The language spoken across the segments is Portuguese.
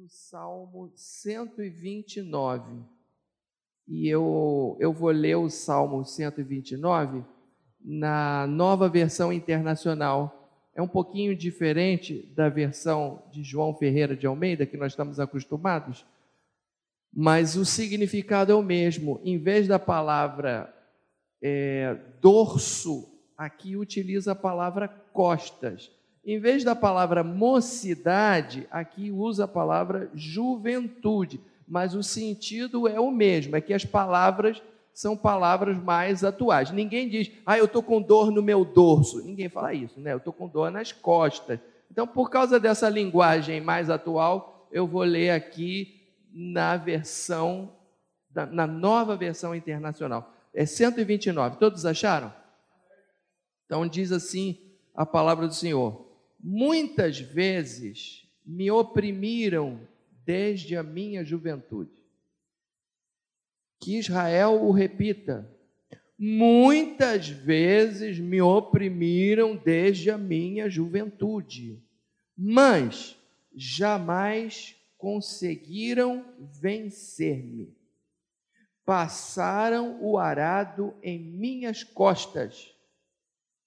do Salmo 129. E eu, eu vou ler o Salmo 129 na nova versão internacional. É um pouquinho diferente da versão de João Ferreira de Almeida, que nós estamos acostumados, mas o significado é o mesmo. Em vez da palavra é, dorso, aqui utiliza a palavra costas. Em vez da palavra mocidade, aqui usa a palavra juventude, mas o sentido é o mesmo, é que as palavras são palavras mais atuais. Ninguém diz, ah, eu estou com dor no meu dorso. Ninguém fala isso, né? Eu estou com dor nas costas. Então, por causa dessa linguagem mais atual, eu vou ler aqui na versão, na nova versão internacional. É 129. Todos acharam? Então, diz assim a palavra do Senhor muitas vezes me oprimiram desde a minha juventude. Que Israel o repita. Muitas vezes me oprimiram desde a minha juventude, mas jamais conseguiram vencer-me. Passaram o arado em minhas costas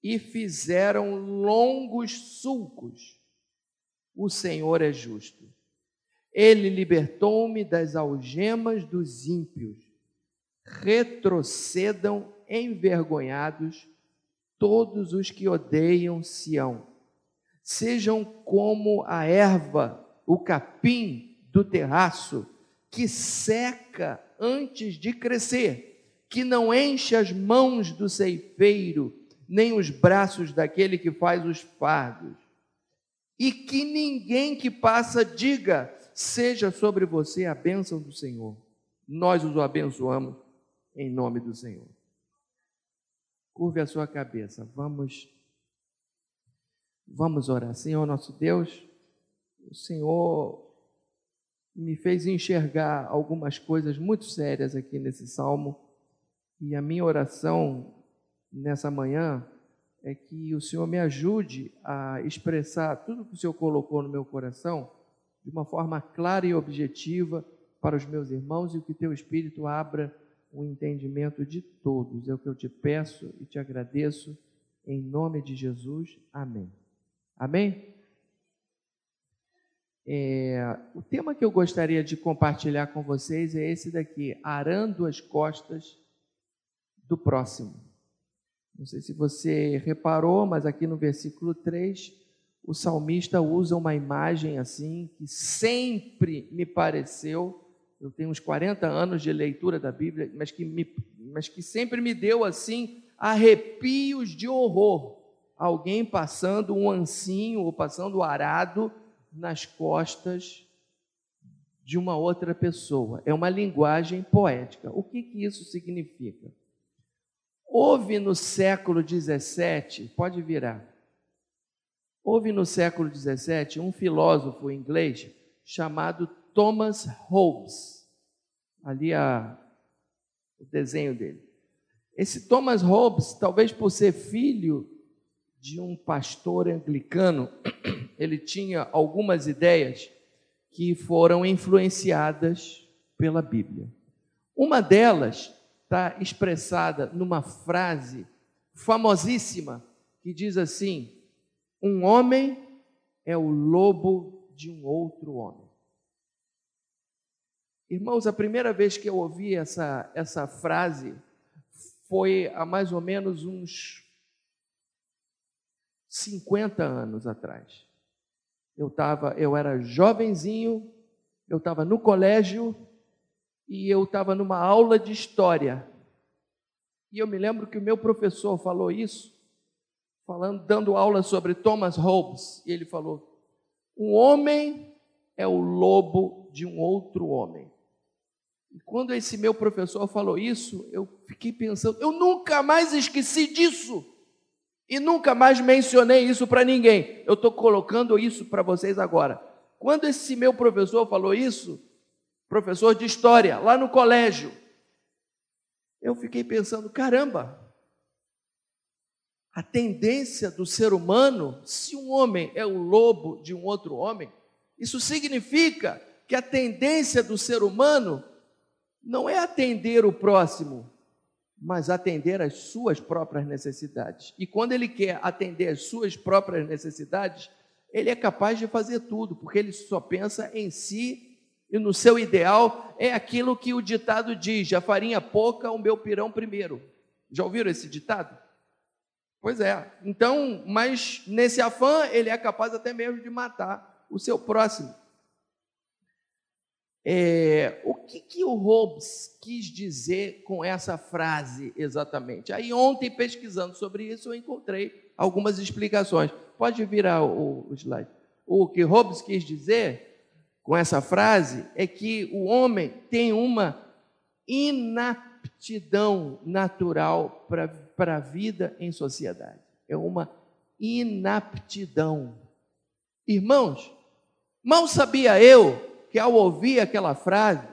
e fizeram longos sulcos. O Senhor é justo. Ele libertou-me das algemas dos ímpios. Retrocedam envergonhados todos os que odeiam Sião. Sejam como a erva, o capim do terraço, que seca antes de crescer, que não enche as mãos do ceifeiro nem os braços daquele que faz os fardos. E que ninguém que passa diga: seja sobre você a bênção do Senhor. Nós os abençoamos em nome do Senhor. Curve a sua cabeça. Vamos Vamos orar. Senhor nosso Deus, o Senhor me fez enxergar algumas coisas muito sérias aqui nesse salmo, e a minha oração nessa manhã é que o Senhor me ajude a expressar tudo que o Senhor colocou no meu coração de uma forma clara e objetiva para os meus irmãos e que teu Espírito abra o entendimento de todos. É o que eu te peço e te agradeço em nome de Jesus. Amém. Amém? É, o tema que eu gostaria de compartilhar com vocês é esse daqui: arando as costas do próximo. Não sei se você reparou, mas aqui no versículo 3, o salmista usa uma imagem assim que sempre me pareceu, eu tenho uns 40 anos de leitura da Bíblia, mas que, me, mas que sempre me deu assim arrepios de horror. Alguém passando um ancinho ou passando o arado nas costas de uma outra pessoa. É uma linguagem poética. O que, que isso significa? Houve no século XVII, pode virar, houve no século XVII um filósofo inglês chamado Thomas Hobbes. Ali a, o desenho dele. Esse Thomas Hobbes, talvez por ser filho de um pastor anglicano, ele tinha algumas ideias que foram influenciadas pela Bíblia. Uma delas está expressada numa frase famosíssima que diz assim: Um homem é o lobo de um outro homem. Irmãos, a primeira vez que eu ouvi essa, essa frase foi há mais ou menos uns 50 anos atrás. Eu tava, eu era jovenzinho, eu estava no colégio e eu estava numa aula de história. E eu me lembro que o meu professor falou isso, falando, dando aula sobre Thomas Hobbes, e ele falou: "Um homem é o lobo de um outro homem". E quando esse meu professor falou isso, eu fiquei pensando, eu nunca mais esqueci disso. E nunca mais mencionei isso para ninguém. Eu estou colocando isso para vocês agora. Quando esse meu professor falou isso, professor de história, lá no colégio. Eu fiquei pensando, caramba, a tendência do ser humano, se um homem é o lobo de um outro homem, isso significa que a tendência do ser humano não é atender o próximo, mas atender às suas próprias necessidades. E quando ele quer atender às suas próprias necessidades, ele é capaz de fazer tudo, porque ele só pensa em si e no seu ideal é aquilo que o ditado diz: a farinha pouca, o meu pirão primeiro. Já ouviram esse ditado? Pois é. Então, mas nesse afã, ele é capaz até mesmo de matar o seu próximo. É, o que, que o Hobbes quis dizer com essa frase exatamente? Aí, ontem, pesquisando sobre isso, eu encontrei algumas explicações. Pode virar o, o slide. O que Hobbes quis dizer com essa frase é que o homem tem uma inaptidão natural para a vida em sociedade. É uma inaptidão. Irmãos, mal sabia eu que ao ouvir aquela frase,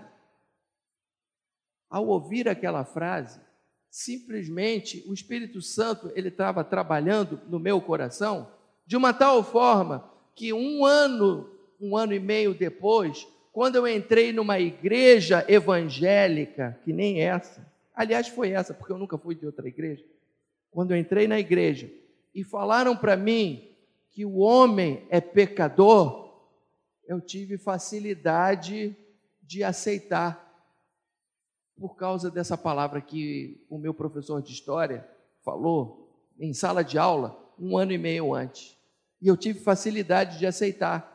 ao ouvir aquela frase, simplesmente o Espírito Santo ele estava trabalhando no meu coração de uma tal forma que um ano, um ano e meio depois, quando eu entrei numa igreja evangélica que nem essa, aliás foi essa porque eu nunca fui de outra igreja, quando eu entrei na igreja e falaram para mim que o homem é pecador, eu tive facilidade de aceitar por causa dessa palavra que o meu professor de história falou em sala de aula um ano e meio antes. E eu tive facilidade de aceitar.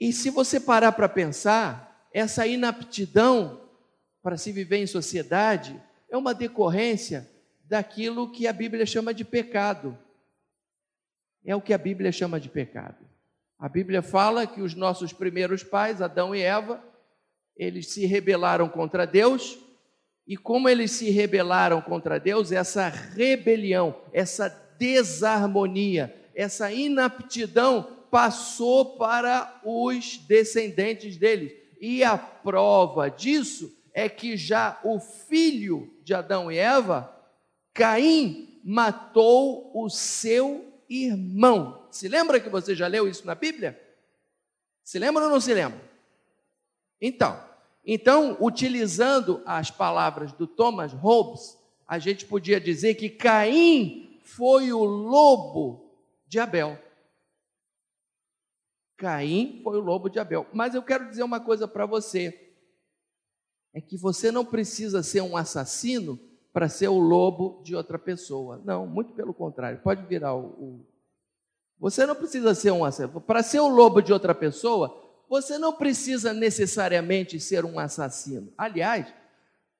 E se você parar para pensar, essa inaptidão para se viver em sociedade é uma decorrência daquilo que a Bíblia chama de pecado. É o que a Bíblia chama de pecado. A Bíblia fala que os nossos primeiros pais, Adão e Eva, eles se rebelaram contra Deus, e como eles se rebelaram contra Deus, essa rebelião, essa desarmonia, essa inaptidão passou para os descendentes deles. E a prova disso é que já o filho de Adão e Eva, Caim, matou o seu irmão. Se lembra que você já leu isso na Bíblia? Se lembra ou não se lembra? Então, então, utilizando as palavras do Thomas Hobbes, a gente podia dizer que Caim foi o lobo de Abel. Caim foi o lobo de Abel. Mas eu quero dizer uma coisa para você: é que você não precisa ser um assassino para ser o lobo de outra pessoa. Não, muito pelo contrário. Pode virar o, o você não precisa ser um assassino. Para ser o lobo de outra pessoa, você não precisa necessariamente ser um assassino. Aliás,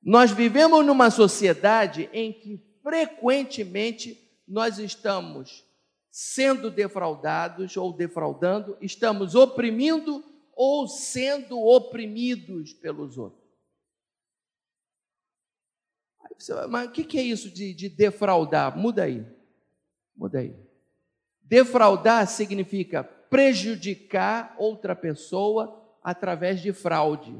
nós vivemos numa sociedade em que frequentemente nós estamos sendo defraudados ou defraudando, estamos oprimindo ou sendo oprimidos pelos outros. Mas o que é isso de, de defraudar? Muda aí. Muda aí. Defraudar significa prejudicar outra pessoa através de fraude.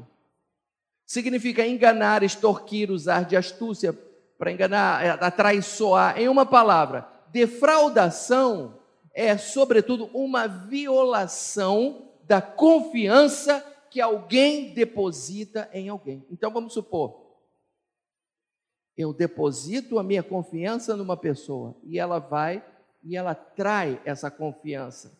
Significa enganar, extorquir, usar de astúcia para enganar, é, atraiçoar. Em uma palavra, defraudação é, sobretudo, uma violação da confiança que alguém deposita em alguém. Então vamos supor, eu deposito a minha confiança numa pessoa e ela vai e ela trai essa confiança.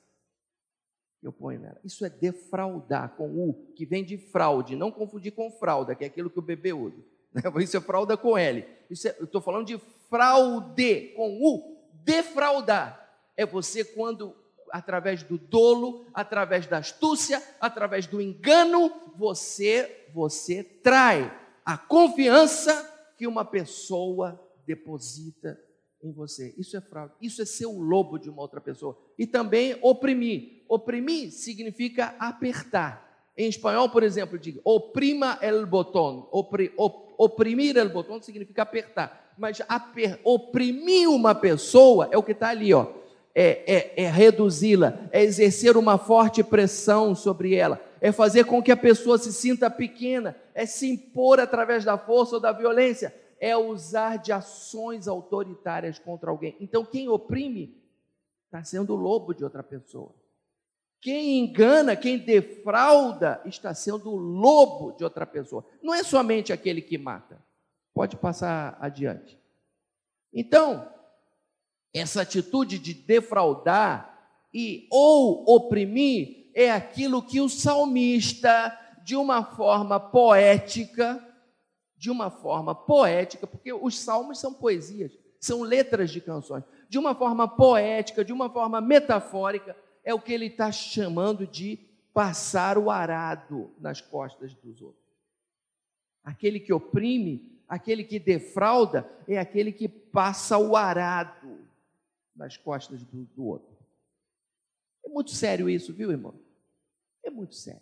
Eu ponho nela. Isso é defraudar com U, que vem de fraude, não confundir com fralda, que é aquilo que o bebê usa. Isso é fralda com L. Isso é, eu estou falando de fraude com U. Defraudar é você quando, através do dolo, através da astúcia, através do engano, você você trai a confiança que uma pessoa deposita em você. Isso é fraude. Isso é ser o lobo de uma outra pessoa. E também oprimir. Oprimir significa apertar. Em espanhol, por exemplo, diga oprima el botón. Opri, op, oprimir el botón significa apertar. Mas aper, oprimir uma pessoa é o que está ali, ó. É, é, é reduzi-la, é exercer uma forte pressão sobre ela, é fazer com que a pessoa se sinta pequena, é se impor através da força ou da violência, é usar de ações autoritárias contra alguém. Então, quem oprime está sendo o lobo de outra pessoa. Quem engana, quem defrauda, está sendo o lobo de outra pessoa. Não é somente aquele que mata. Pode passar adiante. Então, essa atitude de defraudar e ou oprimir é aquilo que o salmista, de uma forma poética, de uma forma poética, porque os salmos são poesias, são letras de canções, de uma forma poética, de uma forma metafórica, é o que ele está chamando de passar o arado nas costas dos outros. Aquele que oprime, aquele que defrauda, é aquele que passa o arado nas costas do, do outro. É muito sério isso, viu, irmão? É muito sério.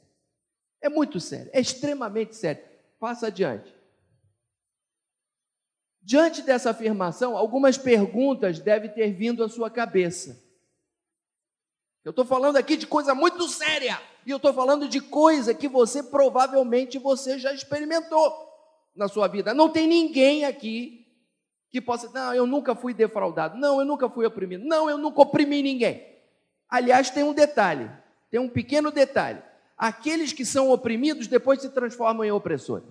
É muito sério, é extremamente sério. Passa adiante. Diante dessa afirmação, algumas perguntas devem ter vindo à sua cabeça. Eu estou falando aqui de coisa muito séria. E eu estou falando de coisa que você provavelmente você já experimentou na sua vida. Não tem ninguém aqui que possa, não, eu nunca fui defraudado. Não, eu nunca fui oprimido. Não, eu nunca oprimi ninguém. Aliás, tem um detalhe, tem um pequeno detalhe. Aqueles que são oprimidos depois se transformam em opressores.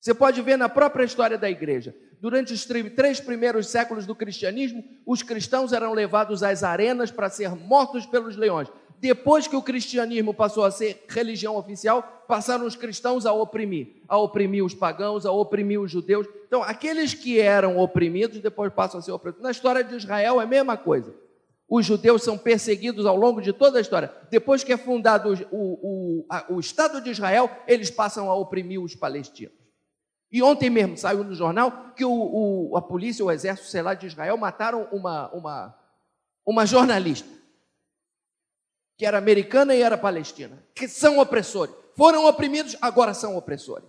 Você pode ver na própria história da igreja. Durante os três primeiros séculos do cristianismo, os cristãos eram levados às arenas para ser mortos pelos leões. Depois que o cristianismo passou a ser religião oficial, passaram os cristãos a oprimir, a oprimir os pagãos, a oprimir os judeus. Então, aqueles que eram oprimidos depois passam a ser oprimidos. Na história de Israel é a mesma coisa. Os judeus são perseguidos ao longo de toda a história. Depois que é fundado o, o, a, o Estado de Israel, eles passam a oprimir os palestinos. E ontem mesmo saiu no jornal que o, o, a polícia, o exército, sei lá, de Israel mataram uma, uma, uma jornalista, que era americana e era palestina, que são opressores. Foram oprimidos, agora são opressores.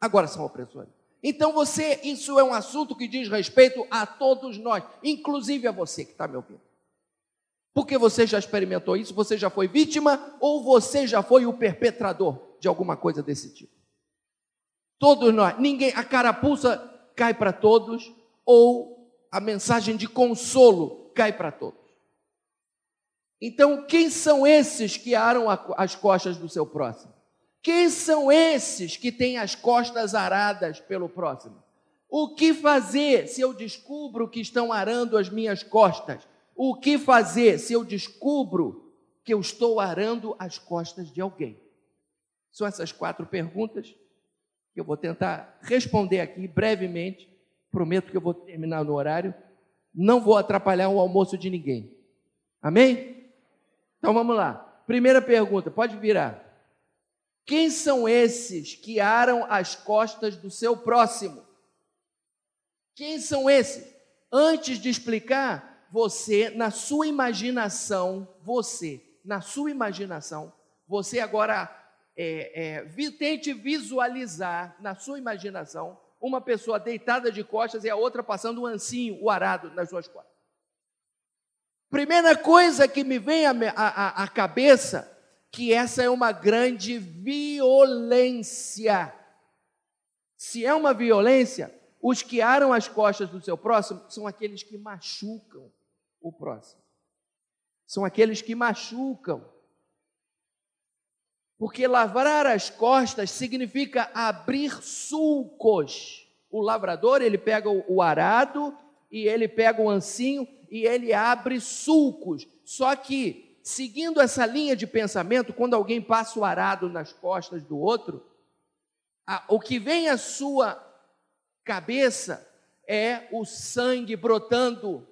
Agora são opressores. Então você, isso é um assunto que diz respeito a todos nós, inclusive a você que está me ouvindo. Porque você já experimentou isso, você já foi vítima ou você já foi o perpetrador de alguma coisa desse tipo. Todos nós, ninguém, a carapuça cai para todos, ou a mensagem de consolo cai para todos. Então, quem são esses que aram as costas do seu próximo? Quem são esses que têm as costas aradas pelo próximo? O que fazer se eu descubro que estão arando as minhas costas? O que fazer se eu descubro que eu estou arando as costas de alguém? São essas quatro perguntas eu vou tentar responder aqui brevemente. Prometo que eu vou terminar no horário. Não vou atrapalhar o almoço de ninguém. Amém? Então vamos lá. Primeira pergunta, pode virar. Quem são esses que aram as costas do seu próximo? Quem são esses? Antes de explicar, você, na sua imaginação, você, na sua imaginação, você agora é, é, tente visualizar na sua imaginação uma pessoa deitada de costas e a outra passando um ancinho, o arado nas suas costas. Primeira coisa que me vem à cabeça, que essa é uma grande violência. Se é uma violência, os que aram as costas do seu próximo são aqueles que machucam o próximo. São aqueles que machucam. Porque lavrar as costas significa abrir sulcos. O lavrador, ele pega o arado e ele pega o ancinho e ele abre sulcos. Só que, seguindo essa linha de pensamento, quando alguém passa o arado nas costas do outro, a, o que vem à sua cabeça é o sangue brotando.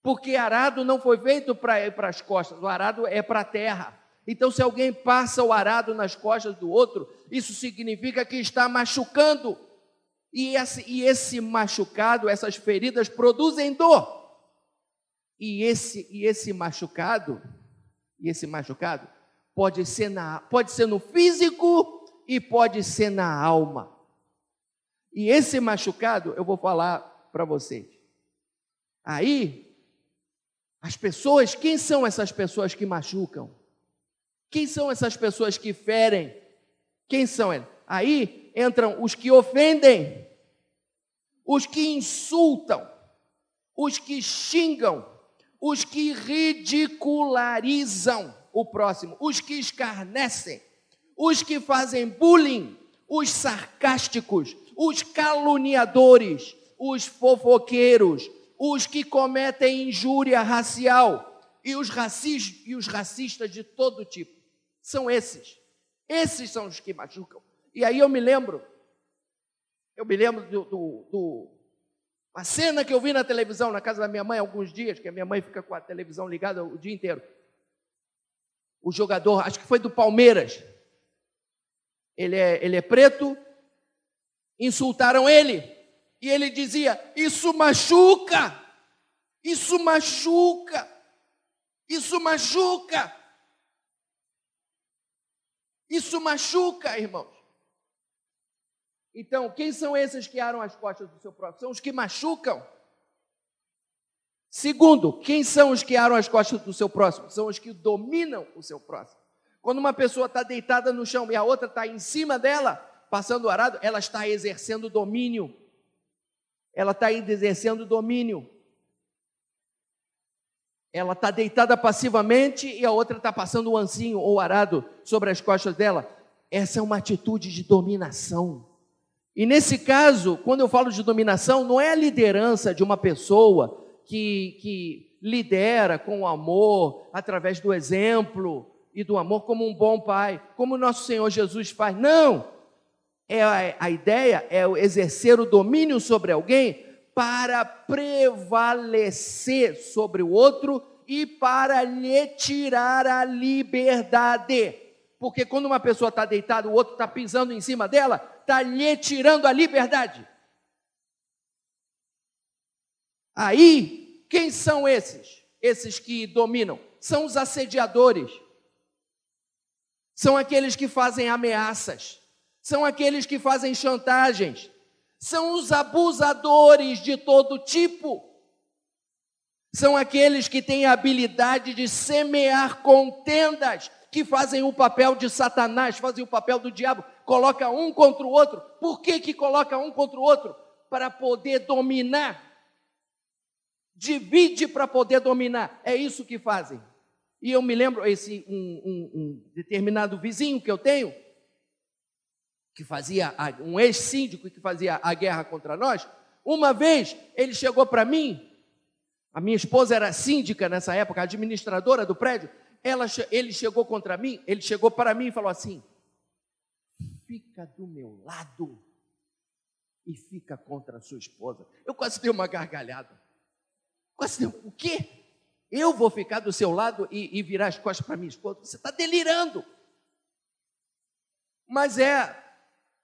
Porque arado não foi feito para as costas, o arado é para a terra. Então, se alguém passa o arado nas costas do outro, isso significa que está machucando. E esse, e esse machucado, essas feridas produzem dor. E esse, e esse machucado, e esse machucado pode ser, na, pode ser no físico e pode ser na alma. E esse machucado, eu vou falar para vocês. Aí, as pessoas, quem são essas pessoas que machucam? Quem são essas pessoas que ferem? Quem são eles? Aí entram os que ofendem, os que insultam, os que xingam, os que ridicularizam o próximo, os que escarnecem, os que fazem bullying, os sarcásticos, os caluniadores, os fofoqueiros, os que cometem injúria racial e os, e os racistas de todo tipo. São esses. Esses são os que machucam. E aí eu me lembro, eu me lembro do, do, do uma cena que eu vi na televisão, na casa da minha mãe, alguns dias, que a minha mãe fica com a televisão ligada o dia inteiro. O jogador, acho que foi do Palmeiras. Ele é, ele é preto, insultaram ele. E ele dizia: Isso machuca, isso machuca, isso machuca. Isso machuca, irmãos. Então, quem são esses que aram as costas do seu próximo? São os que machucam. Segundo, quem são os que aram as costas do seu próximo? São os que dominam o seu próximo. Quando uma pessoa está deitada no chão e a outra está em cima dela, passando o arado, ela está exercendo domínio. Ela está exercendo domínio. Ela está deitada passivamente e a outra está passando o ancinho ou arado sobre as costas dela. Essa é uma atitude de dominação. E nesse caso, quando eu falo de dominação, não é a liderança de uma pessoa que, que lidera com amor, através do exemplo e do amor, como um bom pai, como o nosso Senhor Jesus faz. Não! É a, a ideia é exercer o domínio sobre alguém para prevalecer sobre o outro e para lhe tirar a liberdade. Porque quando uma pessoa está deitada, o outro está pisando em cima dela, está lhe tirando a liberdade. Aí, quem são esses? Esses que dominam? São os assediadores. São aqueles que fazem ameaças. São aqueles que fazem chantagens são os abusadores de todo tipo. São aqueles que têm a habilidade de semear contendas, que fazem o papel de Satanás, fazem o papel do diabo, coloca um contra o outro. Por que que coloca um contra o outro? Para poder dominar. Divide para poder dominar. É isso que fazem. E eu me lembro esse um, um, um determinado vizinho que eu tenho, que fazia um ex-síndico que fazia a guerra contra nós, uma vez ele chegou para mim, a minha esposa era síndica nessa época, administradora do prédio, ela, ele chegou contra mim, ele chegou para mim e falou assim: fica do meu lado e fica contra a sua esposa. Eu quase dei uma gargalhada. Quase dei, o quê? Eu vou ficar do seu lado e, e virar as costas para minha esposa? Você está delirando. Mas é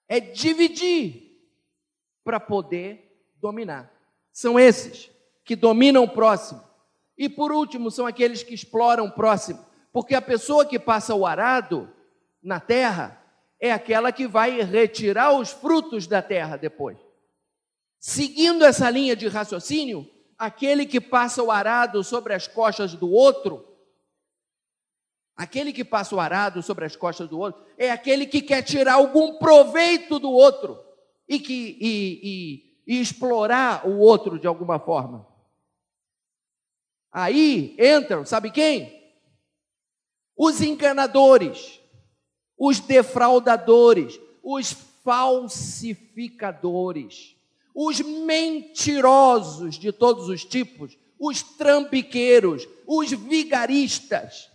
é dividir para poder dominar. São esses que dominam o próximo. E por último, são aqueles que exploram o próximo. Porque a pessoa que passa o arado na terra é aquela que vai retirar os frutos da terra depois. Seguindo essa linha de raciocínio, aquele que passa o arado sobre as costas do outro Aquele que passa o arado sobre as costas do outro é aquele que quer tirar algum proveito do outro e, que, e, e, e explorar o outro de alguma forma. Aí entram, sabe quem? Os enganadores, os defraudadores, os falsificadores, os mentirosos de todos os tipos, os trambiqueiros, os vigaristas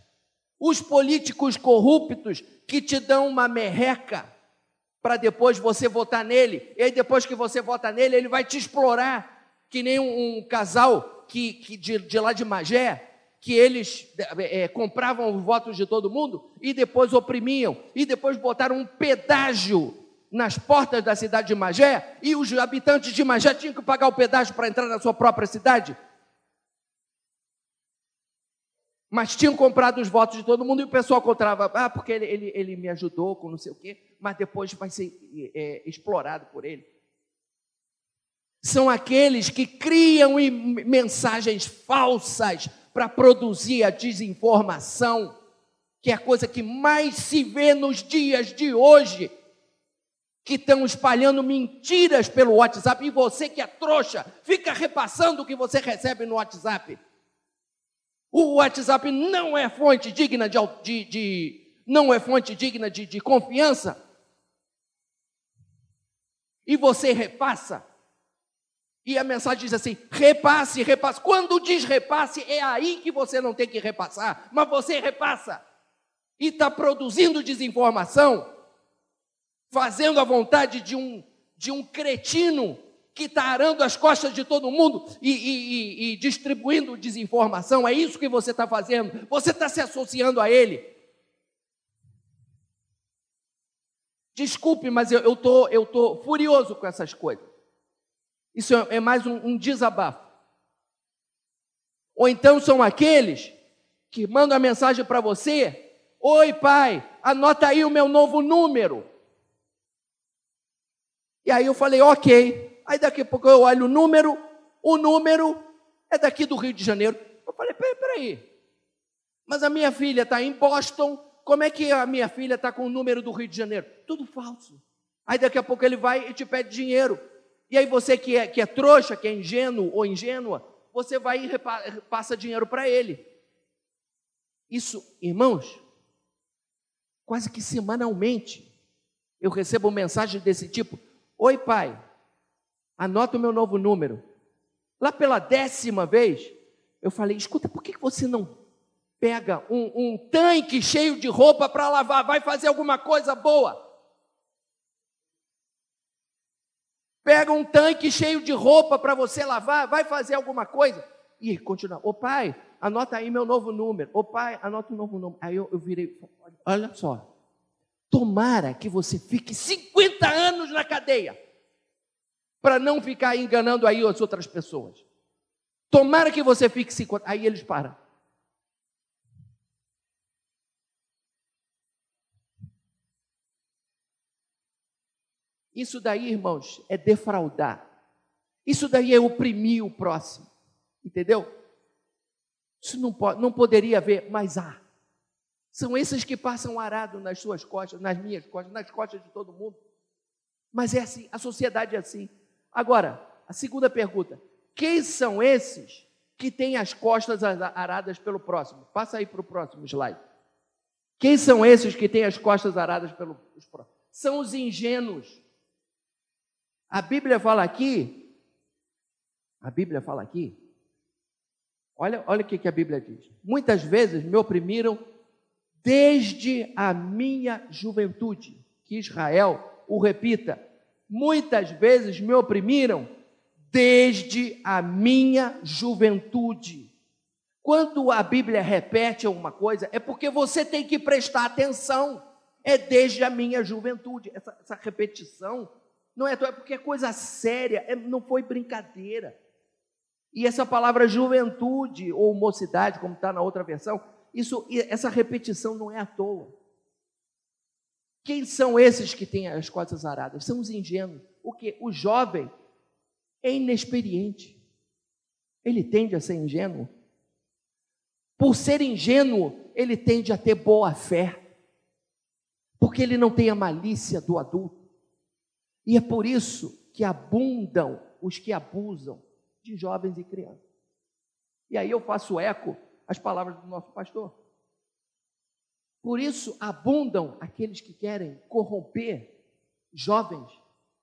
os políticos corruptos que te dão uma merreca para depois você votar nele, e aí depois que você vota nele, ele vai te explorar, que nem um, um casal que, que de, de, lá de Magé, que eles é, compravam os votos de todo mundo e depois oprimiam, e depois botaram um pedágio nas portas da cidade de Magé, e os habitantes de Magé tinham que pagar o pedágio para entrar na sua própria cidade. Mas tinham comprado os votos de todo mundo e o pessoal contava, ah, porque ele, ele, ele me ajudou com não sei o quê, mas depois vai ser é, explorado por ele. São aqueles que criam mensagens falsas para produzir a desinformação, que é a coisa que mais se vê nos dias de hoje, que estão espalhando mentiras pelo WhatsApp, e você que é trouxa, fica repassando o que você recebe no WhatsApp. O WhatsApp não é fonte digna de, de, de não é fonte digna de, de confiança. E você repassa. E a mensagem diz assim: repasse, repasse. Quando diz repasse, é aí que você não tem que repassar, mas você repassa. E está produzindo desinformação, fazendo a vontade de um, de um cretino que está arando as costas de todo mundo e, e, e, e distribuindo desinformação. É isso que você está fazendo. Você está se associando a ele. Desculpe, mas eu estou eu tô furioso com essas coisas. Isso é, é mais um, um desabafo. Ou então são aqueles que mandam a mensagem para você: Oi, pai, anota aí o meu novo número. E aí eu falei: Ok. Aí daqui a pouco eu olho o número, o número é daqui do Rio de Janeiro. Eu falei, peraí, peraí. Mas a minha filha está em Boston, como é que a minha filha está com o número do Rio de Janeiro? Tudo falso. Aí daqui a pouco ele vai e te pede dinheiro. E aí você que é, que é trouxa, que é ingênuo ou ingênua, você vai e passa dinheiro para ele. Isso, irmãos, quase que semanalmente eu recebo mensagem desse tipo: Oi, pai, anota o meu novo número. Lá pela décima vez, eu falei: escuta, por que você não pega um, um tanque cheio de roupa para lavar? Vai fazer alguma coisa boa. Pega um tanque cheio de roupa para você lavar, vai fazer alguma coisa. E continua: ô pai, anota aí meu novo número. Ô pai, anota o novo número. Aí eu, eu virei: olha só. Tomara que você fique 50 anos na cadeia para não ficar enganando aí as outras pessoas. Tomara que você fique se aí eles param. Isso daí, irmãos, é defraudar. Isso daí é oprimir o próximo. Entendeu? Isso não, pode, não poderia haver, mas há. São esses que passam arado nas suas costas, nas minhas costas, nas costas de todo mundo. Mas é assim, a sociedade é assim. Agora, a segunda pergunta: quem são esses que têm as costas aradas pelo próximo? Passa aí para o próximo slide. Quem são esses que têm as costas aradas pelo próximo? São os ingênuos. A Bíblia fala aqui, a Bíblia fala aqui, olha, olha o que, que a Bíblia diz. Muitas vezes me oprimiram desde a minha juventude. Que Israel o repita, muitas vezes me oprimiram desde a minha juventude. Quando a Bíblia repete alguma coisa, é porque você tem que prestar atenção. É desde a minha juventude. Essa, essa repetição não é, é porque é coisa séria, é, não foi brincadeira. E essa palavra juventude ou mocidade, como está na outra versão, isso, essa repetição não é à toa. Quem são esses que têm as costas aradas? São os ingênuos. O que? O jovem é inexperiente. Ele tende a ser ingênuo. Por ser ingênuo, ele tende a ter boa fé. Porque ele não tem a malícia do adulto. E é por isso que abundam os que abusam de jovens e crianças. E aí eu faço eco às palavras do nosso pastor. Por isso abundam aqueles que querem corromper jovens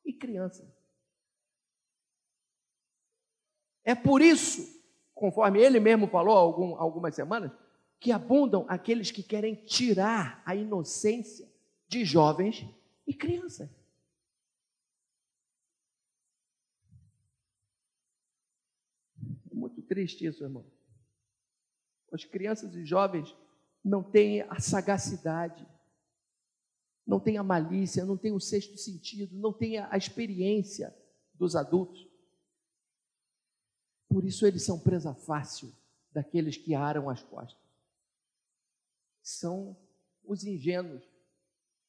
e crianças. É por isso, conforme ele mesmo falou algum, algumas semanas, que abundam aqueles que querem tirar a inocência de jovens e crianças. É muito triste isso, irmão. As crianças e jovens não tem a sagacidade, não tem a malícia, não tem o sexto sentido, não tem a experiência dos adultos. Por isso eles são presa fácil daqueles que aram as costas. São os ingênuos,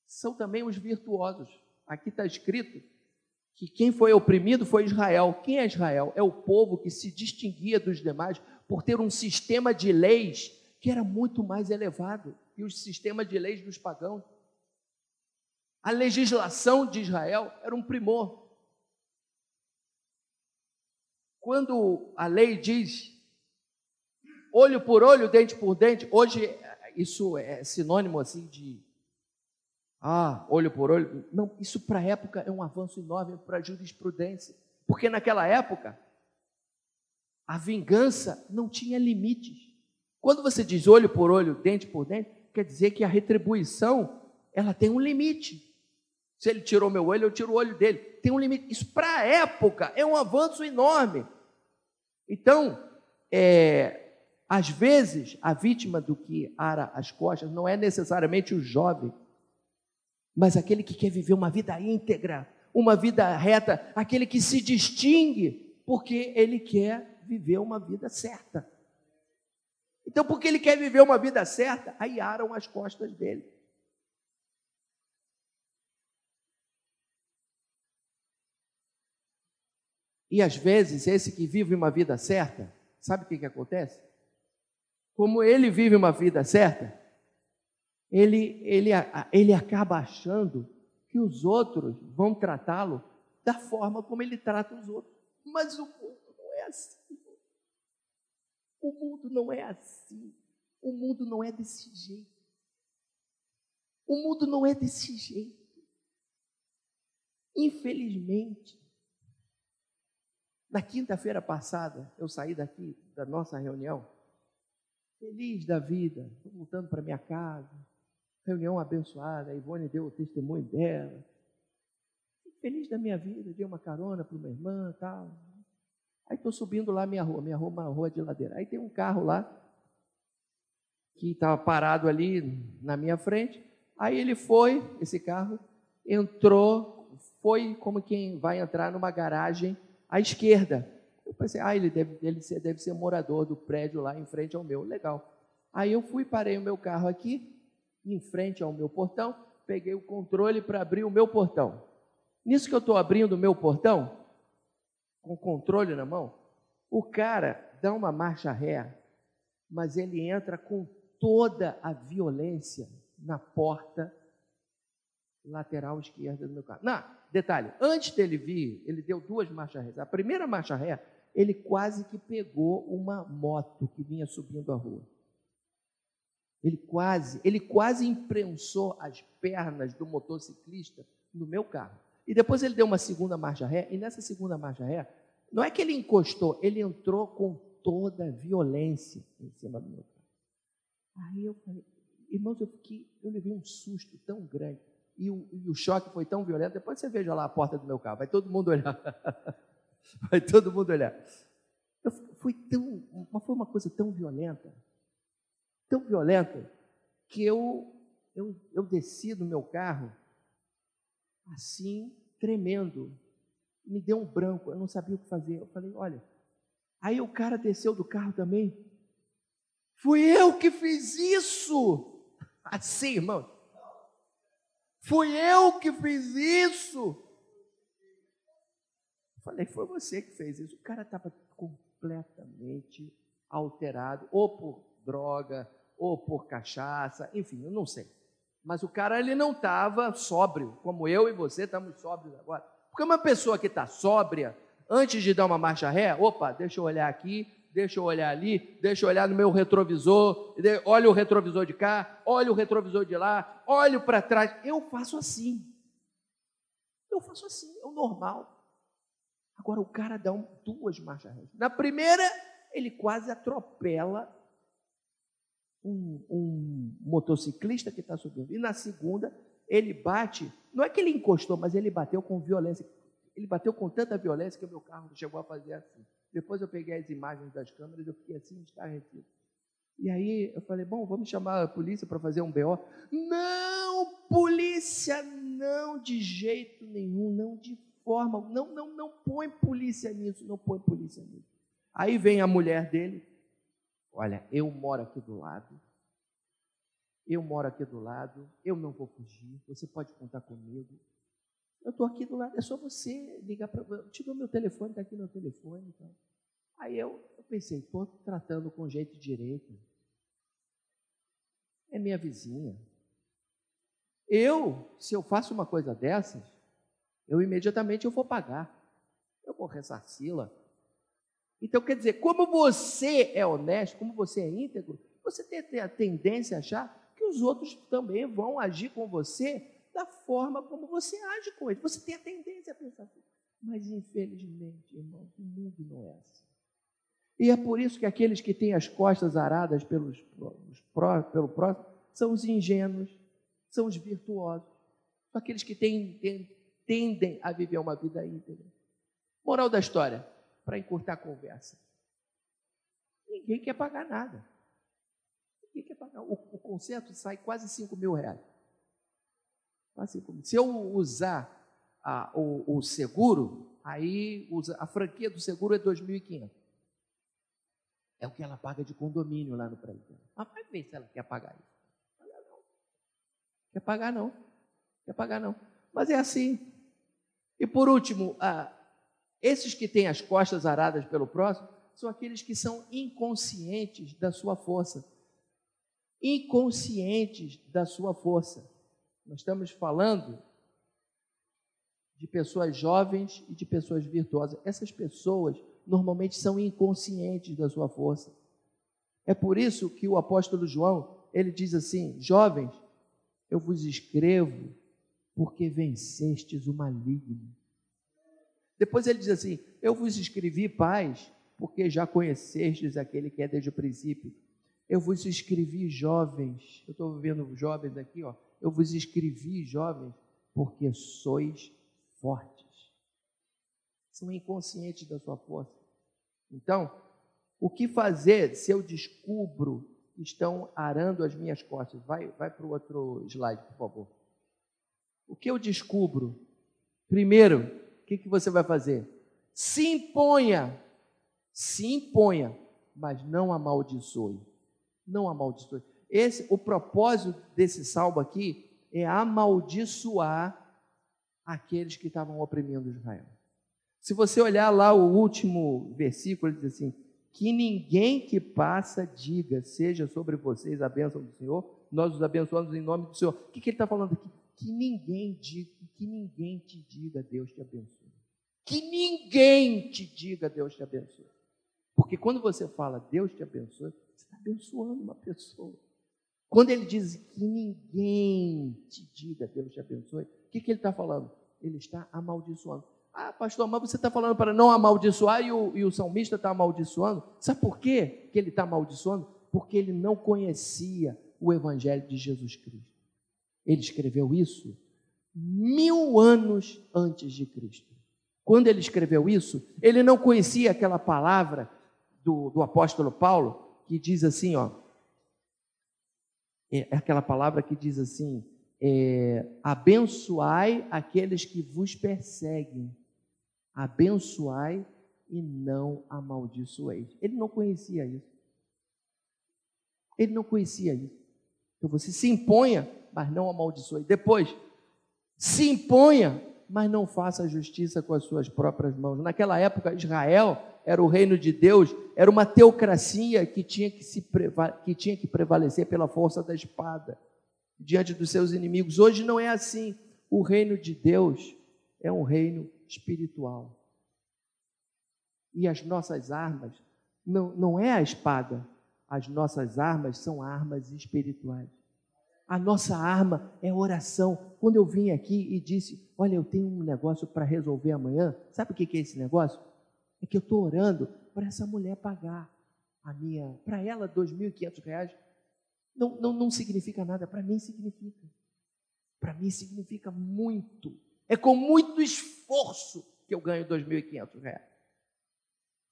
são também os virtuosos. Aqui está escrito que quem foi oprimido foi Israel. Quem é Israel? É o povo que se distinguia dos demais por ter um sistema de leis que era muito mais elevado que o sistema de leis dos pagãos. A legislação de Israel era um primor. Quando a lei diz olho por olho, dente por dente. Hoje isso é sinônimo assim de ah, olho por olho. Não, isso para a época é um avanço enorme para a jurisprudência. Porque naquela época a vingança não tinha limites. Quando você diz olho por olho, dente por dente, quer dizer que a retribuição ela tem um limite. Se ele tirou meu olho, eu tiro o olho dele. Tem um limite. Isso para a época é um avanço enorme. Então, é, às vezes, a vítima do que ara as costas não é necessariamente o jovem, mas aquele que quer viver uma vida íntegra, uma vida reta, aquele que se distingue porque ele quer viver uma vida certa. Então, porque ele quer viver uma vida certa, aí aram as costas dele. E às vezes, esse que vive uma vida certa, sabe o que, que acontece? Como ele vive uma vida certa, ele, ele, ele acaba achando que os outros vão tratá-lo da forma como ele trata os outros. Mas o mundo não é assim. O mundo não é assim. O mundo não é desse jeito. O mundo não é desse jeito. Infelizmente, na quinta-feira passada, eu saí daqui da nossa reunião, feliz da vida, voltando para minha casa, reunião abençoada, a Ivone deu o testemunho dela. Feliz da minha vida, dei uma carona para uma irmã tal. Aí estou subindo lá minha rua, minha rua é uma rua de ladeira. Aí tem um carro lá, que estava parado ali na minha frente. Aí ele foi, esse carro, entrou, foi como quem vai entrar numa garagem à esquerda. Eu pensei, ah, ele deve, ele deve ser morador do prédio lá em frente ao meu. Legal. Aí eu fui, parei o meu carro aqui, em frente ao meu portão, peguei o controle para abrir o meu portão. Nisso que eu estou abrindo o meu portão, com controle na mão, o cara dá uma marcha ré, mas ele entra com toda a violência na porta lateral esquerda do meu carro. Não, detalhe, antes dele vir, ele deu duas marchas ré. A primeira marcha ré, ele quase que pegou uma moto que vinha subindo a rua. Ele quase, ele quase imprensou as pernas do motociclista no meu carro. E depois ele deu uma segunda marcha ré, e nessa segunda marcha ré, não é que ele encostou, ele entrou com toda a violência em cima do meu carro. Aí eu falei, irmãos, eu fiquei, eu levei um susto tão grande e o, e o choque foi tão violento. Depois você veja lá a porta do meu carro, vai todo mundo olhar. vai todo mundo olhar. Eu, foi, tão, foi uma coisa tão violenta, tão violenta, que eu, eu, eu desci do meu carro assim, tremendo. Me deu um branco, eu não sabia o que fazer. Eu falei, olha. Aí o cara desceu do carro também. Fui eu que fiz isso. Assim, irmão. Fui eu que fiz isso. Falei, foi você que fez isso. O cara estava completamente alterado, ou por droga, ou por cachaça, enfim, eu não sei. Mas o cara ele não estava sóbrio, como eu e você estamos sóbrios agora. Porque uma pessoa que está sóbria, antes de dar uma marcha ré, opa, deixa eu olhar aqui, deixa eu olhar ali, deixa eu olhar no meu retrovisor, olha o retrovisor de cá, olha o retrovisor de lá, olho para trás. Eu faço assim. Eu faço assim, é o normal. Agora o cara dá um, duas marchas ré. Na primeira, ele quase atropela um, um motociclista que está subindo. E na segunda, ele bate, não é que ele encostou, mas ele bateu com violência. Ele bateu com tanta violência que o meu carro chegou a fazer assim. Depois eu peguei as imagens das câmeras, eu fiquei assim, estarrecido. E aí eu falei, bom, vamos chamar a polícia para fazer um BO. Não, polícia, não, de jeito nenhum, não de forma, não, não, não põe polícia nisso, não põe polícia nisso. Aí vem a mulher dele, olha, eu moro aqui do lado, eu moro aqui do lado, eu não vou fugir, você pode contar comigo. Eu estou aqui do lado, é só você ligar para. Eu te dou meu telefone, está aqui meu telefone. Então. Aí eu, eu pensei, estou tratando com jeito direito. É minha vizinha. Eu, se eu faço uma coisa dessas, eu imediatamente eu vou pagar. Eu vou ressarci-la. Então, quer dizer, como você é honesto, como você é íntegro, você tem a tendência a achar que os outros também vão agir com você da forma como você age com eles. Você tem a tendência a pensar assim. Mas, infelizmente, irmãos, o mundo não é assim. E é por isso que aqueles que têm as costas aradas pelos, pelo próximo são os ingênuos, são os virtuosos, são aqueles que têm, têm, tendem a viver uma vida íntegra. Moral da história, para encurtar a conversa. Ninguém quer pagar nada. Ninguém quer pagar. O, o concerto sai quase 5 mil reais. Quase 5 mil. Se eu usar a, o, o, seguro, aí usa, a franquia do seguro é 2.500. É o que ela paga de condomínio lá no prédio. Mas vai ver se ela quer pagar isso. Quer pagar não. Quer pagar não. Mas é assim. E por último, ah, esses que têm as costas aradas pelo próximo são aqueles que são inconscientes da sua força. Inconscientes da sua força. Nós estamos falando de pessoas jovens e de pessoas virtuosas. Essas pessoas normalmente são inconscientes da sua força. É por isso que o apóstolo João, ele diz assim: "Jovens, eu vos escrevo porque vencestes o maligno". Depois ele diz assim: Eu vos escrevi, pais, porque já conhecestes aquele que é desde o princípio. Eu vos escrevi, jovens. Eu estou vendo jovens aqui, ó. Eu vos escrevi, jovens, porque sois fortes. São inconscientes da sua força. Então, o que fazer se eu descubro que estão arando as minhas costas? Vai, vai para o outro slide, por favor. O que eu descubro? Primeiro, que, que você vai fazer? Se imponha, se imponha, mas não amaldiçoe. Não amaldiçoe. Esse, o propósito desse salmo aqui é amaldiçoar aqueles que estavam oprimindo Israel. Se você olhar lá o último versículo, ele diz assim: que ninguém que passa diga, seja sobre vocês a bênção do Senhor, nós os abençoamos em nome do Senhor. O que, que ele está falando aqui? Que ninguém diga, que ninguém te diga, Deus te abençoe que ninguém te diga Deus te abençoe. Porque quando você fala Deus te abençoe, você está abençoando uma pessoa. Quando ele diz que ninguém te diga Deus te abençoe, o que, que ele está falando? Ele está amaldiçoando. Ah, pastor, mas você está falando para não amaldiçoar e o, e o salmista está amaldiçoando. Sabe por quê que ele está amaldiçoando? Porque ele não conhecia o Evangelho de Jesus Cristo. Ele escreveu isso mil anos antes de Cristo. Quando ele escreveu isso, ele não conhecia aquela palavra do, do apóstolo Paulo que diz assim, ó, é, é aquela palavra que diz assim, é, abençoai aqueles que vos perseguem, abençoai e não amaldiçoeis. Ele não conhecia isso. Ele não conhecia isso. Então você se imponha, mas não amaldiçoe. Depois, se imponha, mas não faça justiça com as suas próprias mãos. Naquela época, Israel era o reino de Deus, era uma teocracia que tinha que, se, que tinha que prevalecer pela força da espada diante dos seus inimigos. Hoje não é assim. O reino de Deus é um reino espiritual. E as nossas armas não, não é a espada, as nossas armas são armas espirituais. A nossa arma é oração. Quando eu vim aqui e disse, olha, eu tenho um negócio para resolver amanhã, sabe o que é esse negócio? É que eu estou orando para essa mulher pagar a minha, para ela, R$ 2.500. Não, não, não significa nada, para mim significa. Para mim significa muito. É com muito esforço que eu ganho R$ 2.500.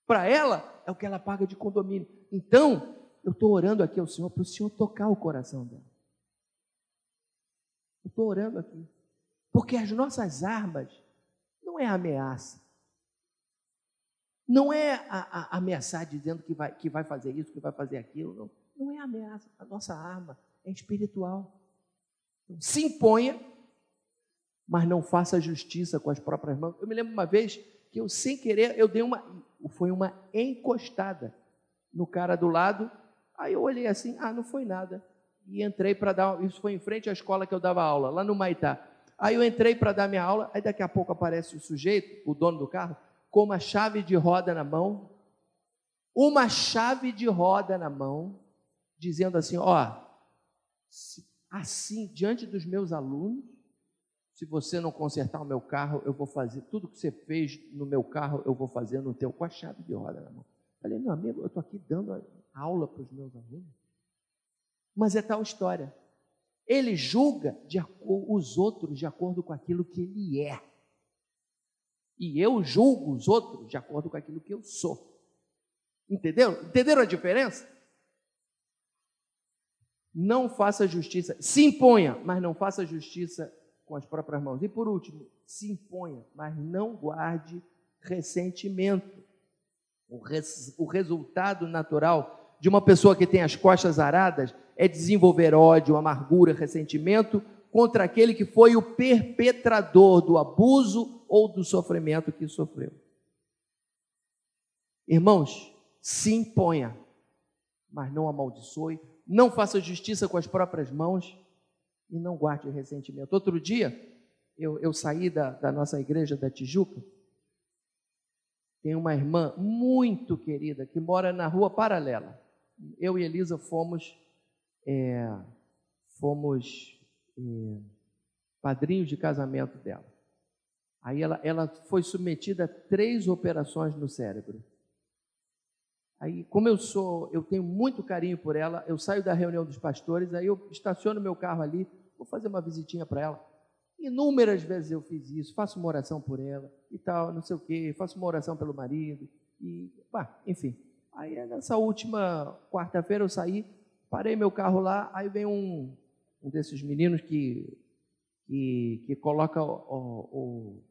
Para ela, é o que ela paga de condomínio. Então, eu estou orando aqui ao Senhor para o Senhor tocar o coração dela. Eu estou orando aqui. Porque as nossas armas não é ameaça. Não é a, a, ameaçar dizendo que vai, que vai fazer isso, que vai fazer aquilo. Não, não é ameaça. A nossa arma é espiritual. Então, se imponha, mas não faça justiça com as próprias mãos. Eu me lembro uma vez que eu, sem querer, eu dei uma. Foi uma encostada no cara do lado. Aí eu olhei assim, ah, não foi nada e entrei para dar. Isso foi em frente à escola que eu dava aula, lá no Maitá. Aí eu entrei para dar minha aula, aí daqui a pouco aparece o sujeito, o dono do carro, com uma chave de roda na mão uma chave de roda na mão, dizendo assim: ó, assim, diante dos meus alunos, se você não consertar o meu carro, eu vou fazer tudo que você fez no meu carro, eu vou fazer no teu, com a chave de roda na mão. Falei, meu amigo, eu estou aqui dando aula para os meus alunos. Mas é tal história. Ele julga de, os outros de acordo com aquilo que ele é. E eu julgo os outros de acordo com aquilo que eu sou. Entendeu? Entenderam a diferença? Não faça justiça, se imponha, mas não faça justiça com as próprias mãos. E por último, se imponha, mas não guarde ressentimento. O, res, o resultado natural de uma pessoa que tem as costas aradas é desenvolver ódio, amargura, ressentimento contra aquele que foi o perpetrador do abuso ou do sofrimento que sofreu. Irmãos, se imponha, mas não amaldiçoe, não faça justiça com as próprias mãos e não guarde ressentimento. Outro dia, eu, eu saí da, da nossa igreja da Tijuca, tem uma irmã muito querida que mora na rua paralela. Eu e Elisa fomos, é, fomos é, padrinhos de casamento dela. Aí ela, ela foi submetida a três operações no cérebro. Aí, como eu sou, eu tenho muito carinho por ela, eu saio da reunião dos pastores, aí eu estaciono meu carro ali, vou fazer uma visitinha para ela. Inúmeras vezes eu fiz isso, faço uma oração por ela e tal, não sei o quê, faço uma oração pelo marido, e, bah, enfim. Aí nessa última quarta-feira eu saí, parei meu carro lá, aí vem um, um desses meninos que, que, que coloca o, o, o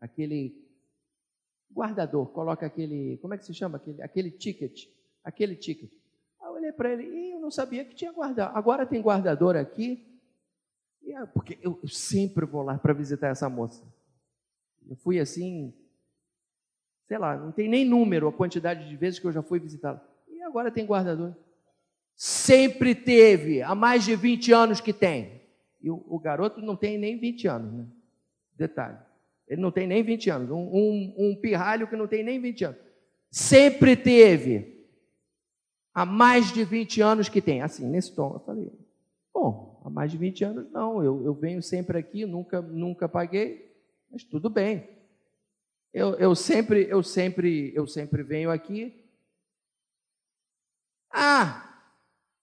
aquele guardador, coloca aquele, como é que se chama? Aquele, aquele ticket, aquele ticket. Aí eu olhei para ele e eu não sabia que tinha guardador. Agora tem guardador aqui, porque eu, eu sempre vou lá para visitar essa moça. Eu fui assim, sei lá, não tem nem número a quantidade de vezes que eu já fui visitá-la. E agora tem guardador. Sempre teve, há mais de 20 anos que tem. E o, o garoto não tem nem 20 anos, né? Detalhe. Ele não tem nem 20 anos. Um, um, um pirralho que não tem nem 20 anos. Sempre teve. Há mais de 20 anos que tem. Assim, nesse tom. Eu falei, bom, há mais de 20 anos não. Eu, eu venho sempre aqui, nunca, nunca paguei, mas tudo bem. Eu, eu sempre, eu sempre, eu sempre venho aqui. Ah,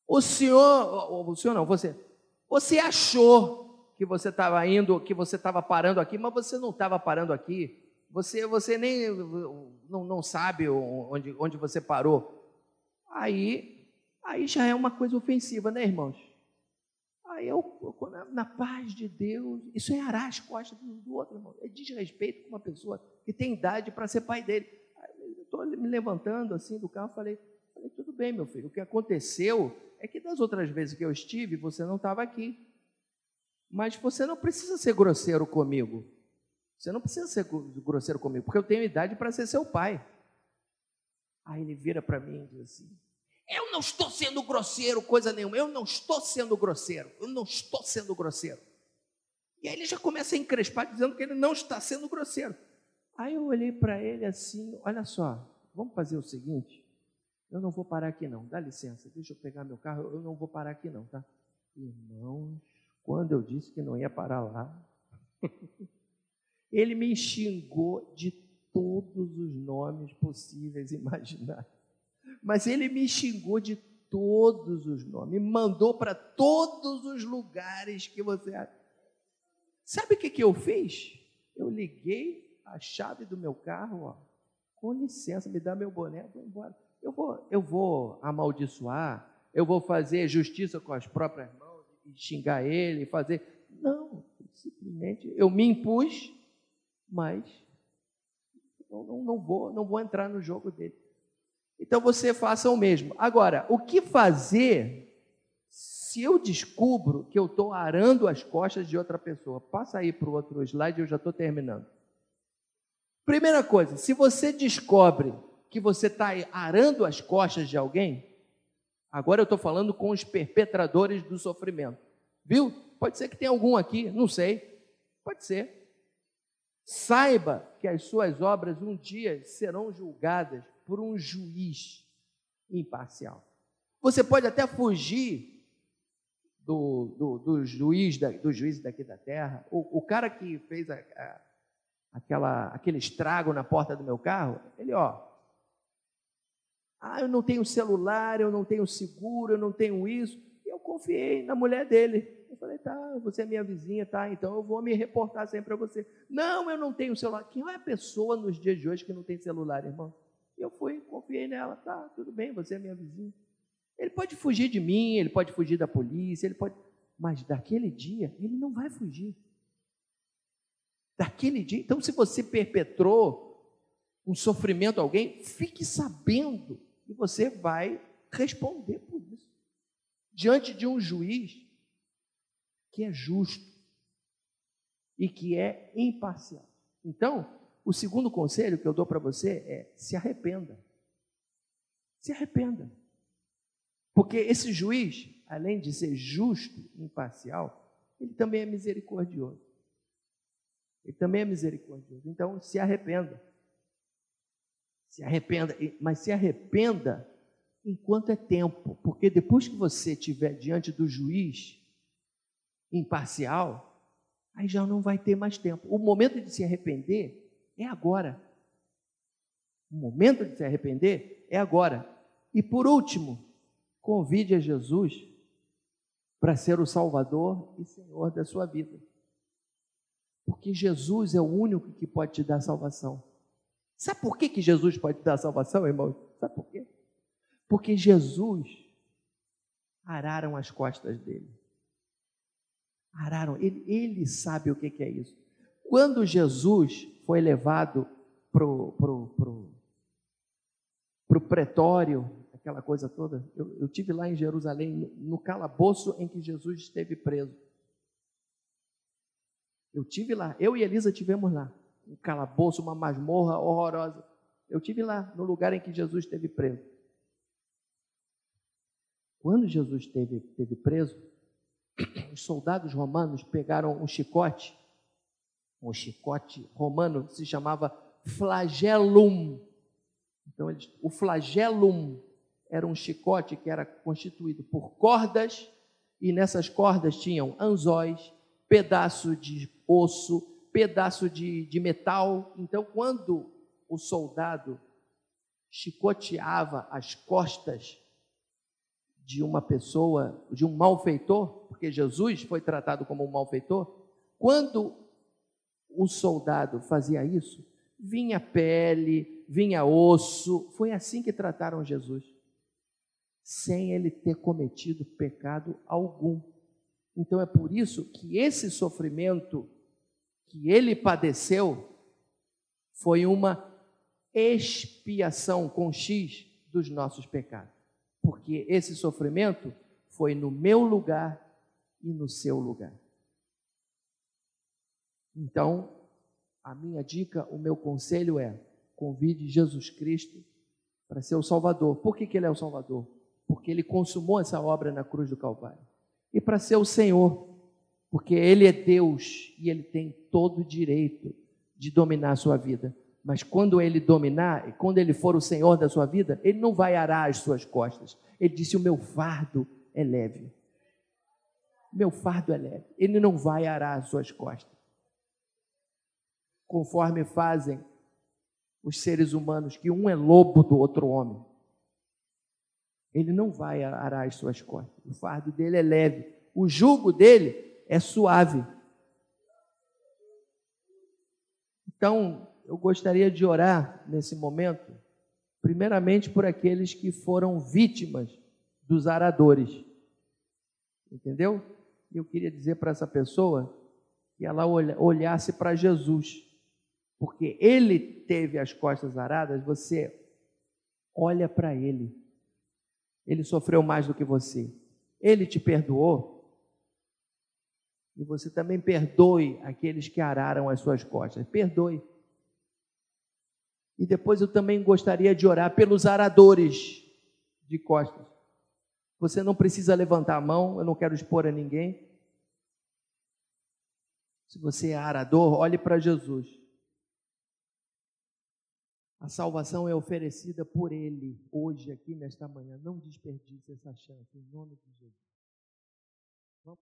o senhor, o senhor não, você, você achou que você estava indo, que você estava parando aqui, mas você não estava parando aqui. Você, você nem não, não sabe onde, onde você parou. Aí, aí já é uma coisa ofensiva, né, irmãos? Aí eu, na, na paz de Deus, isso é arar as costas do, outro, irmão. É desrespeito com uma pessoa que tem idade para ser pai dele. Aí eu estou me levantando assim do carro, falei, falei, tudo bem, meu filho. O que aconteceu é que das outras vezes que eu estive, você não estava aqui. Mas você não precisa ser grosseiro comigo. Você não precisa ser grosseiro comigo, porque eu tenho idade para ser seu pai. Aí ele vira para mim e diz assim: Eu não estou sendo grosseiro, coisa nenhuma. Eu não estou sendo grosseiro. Eu não estou sendo grosseiro. E aí ele já começa a encrespar, dizendo que ele não está sendo grosseiro. Aí eu olhei para ele assim: Olha só, vamos fazer o seguinte. Eu não vou parar aqui não. Dá licença, deixa eu pegar meu carro. Eu não vou parar aqui não, tá? Irmãos, quando eu disse que não ia parar lá, ele me xingou de todos os nomes possíveis e. Mas ele me xingou de todos os nomes, me mandou para todos os lugares que você. Sabe o que, que eu fiz? Eu liguei a chave do meu carro, ó. Com licença, me dá meu boné, vou embora. Eu vou, eu vou amaldiçoar, eu vou fazer justiça com as próprias mãos xingar ele, fazer. Não, simplesmente eu me impus, mas não, não, não, vou, não vou entrar no jogo dele. Então você faça o mesmo. Agora, o que fazer se eu descubro que eu estou arando as costas de outra pessoa? Passa aí para o outro slide, eu já estou terminando. Primeira coisa, se você descobre que você está arando as costas de alguém, Agora eu estou falando com os perpetradores do sofrimento. Viu? Pode ser que tenha algum aqui, não sei. Pode ser. Saiba que as suas obras um dia serão julgadas por um juiz imparcial. Você pode até fugir do, do, do juiz do juiz daqui da terra, o, o cara que fez a, a, aquela, aquele estrago na porta do meu carro, ele, ó, ah, eu não tenho celular, eu não tenho seguro, eu não tenho isso. E eu confiei na mulher dele. Eu falei, tá, você é minha vizinha, tá, então eu vou me reportar sempre para você. Não, eu não tenho celular. Quem é a pessoa nos dias de hoje que não tem celular, irmão? Eu fui, confiei nela, tá, tudo bem, você é minha vizinha. Ele pode fugir de mim, ele pode fugir da polícia, ele pode. Mas daquele dia, ele não vai fugir. Daquele dia. Então, se você perpetrou um sofrimento a alguém, fique sabendo que você vai responder por isso. Diante de um juiz que é justo e que é imparcial. Então, o segundo conselho que eu dou para você é: se arrependa. Se arrependa. Porque esse juiz, além de ser justo e imparcial, ele também é misericordioso. Ele também é misericordioso. Então, se arrependa. Se arrependa, mas se arrependa enquanto é tempo, porque depois que você estiver diante do juiz imparcial, aí já não vai ter mais tempo. O momento de se arrepender é agora. O momento de se arrepender é agora. E por último, convide a Jesus para ser o Salvador e Senhor da sua vida. Porque Jesus é o único que pode te dar salvação. Sabe por que, que Jesus pode dar salvação, irmão? Sabe por quê? Porque Jesus araram as costas dele. Araram, ele, ele sabe o que, que é isso. Quando Jesus foi levado para o pro, pro, pro pretório, aquela coisa toda, eu, eu tive lá em Jerusalém, no, no calabouço em que Jesus esteve preso. Eu tive lá, eu e Elisa tivemos lá, um calabouço, uma masmorra horrorosa. Eu tive lá, no lugar em que Jesus esteve preso. Quando Jesus esteve, esteve preso, os soldados romanos pegaram um chicote um chicote romano se chamava flagellum. Então, eles, o flagellum era um chicote que era constituído por cordas, e nessas cordas tinham anzóis, pedaço de osso, pedaço de, de metal. Então, quando o soldado chicoteava as costas de uma pessoa, de um malfeitor, porque Jesus foi tratado como um malfeitor, quando o soldado fazia isso, vinha pele, vinha osso. Foi assim que trataram Jesus, sem ele ter cometido pecado algum. Então é por isso que esse sofrimento que ele padeceu foi uma expiação com X dos nossos pecados. Porque esse sofrimento foi no meu lugar e no seu lugar. Então, a minha dica, o meu conselho é: convide Jesus Cristo para ser o Salvador. Por que, que ele é o Salvador? Porque ele consumou essa obra na cruz do Calvário. E para ser o Senhor, porque ele é Deus e ele tem todo o direito de dominar a sua vida. Mas quando ele dominar, quando ele for o Senhor da sua vida, ele não vai arar as suas costas. Ele disse: O meu fardo é leve. Meu fardo é leve. Ele não vai arar as suas costas conforme fazem os seres humanos, que um é lobo do outro homem. Ele não vai arar as suas costas. O fardo dele é leve. O jugo dele é suave. Então, eu gostaria de orar nesse momento, primeiramente por aqueles que foram vítimas dos aradores. Entendeu? Eu queria dizer para essa pessoa que ela olhasse para Jesus porque ele teve as costas aradas, você olha para ele. Ele sofreu mais do que você. Ele te perdoou. E você também perdoe aqueles que araram as suas costas. Perdoe. E depois eu também gostaria de orar pelos aradores de costas. Você não precisa levantar a mão, eu não quero expor a ninguém. Se você é arador, olhe para Jesus. A salvação é oferecida por Ele hoje, aqui nesta manhã. Não desperdice essa chance, em nome de Jesus.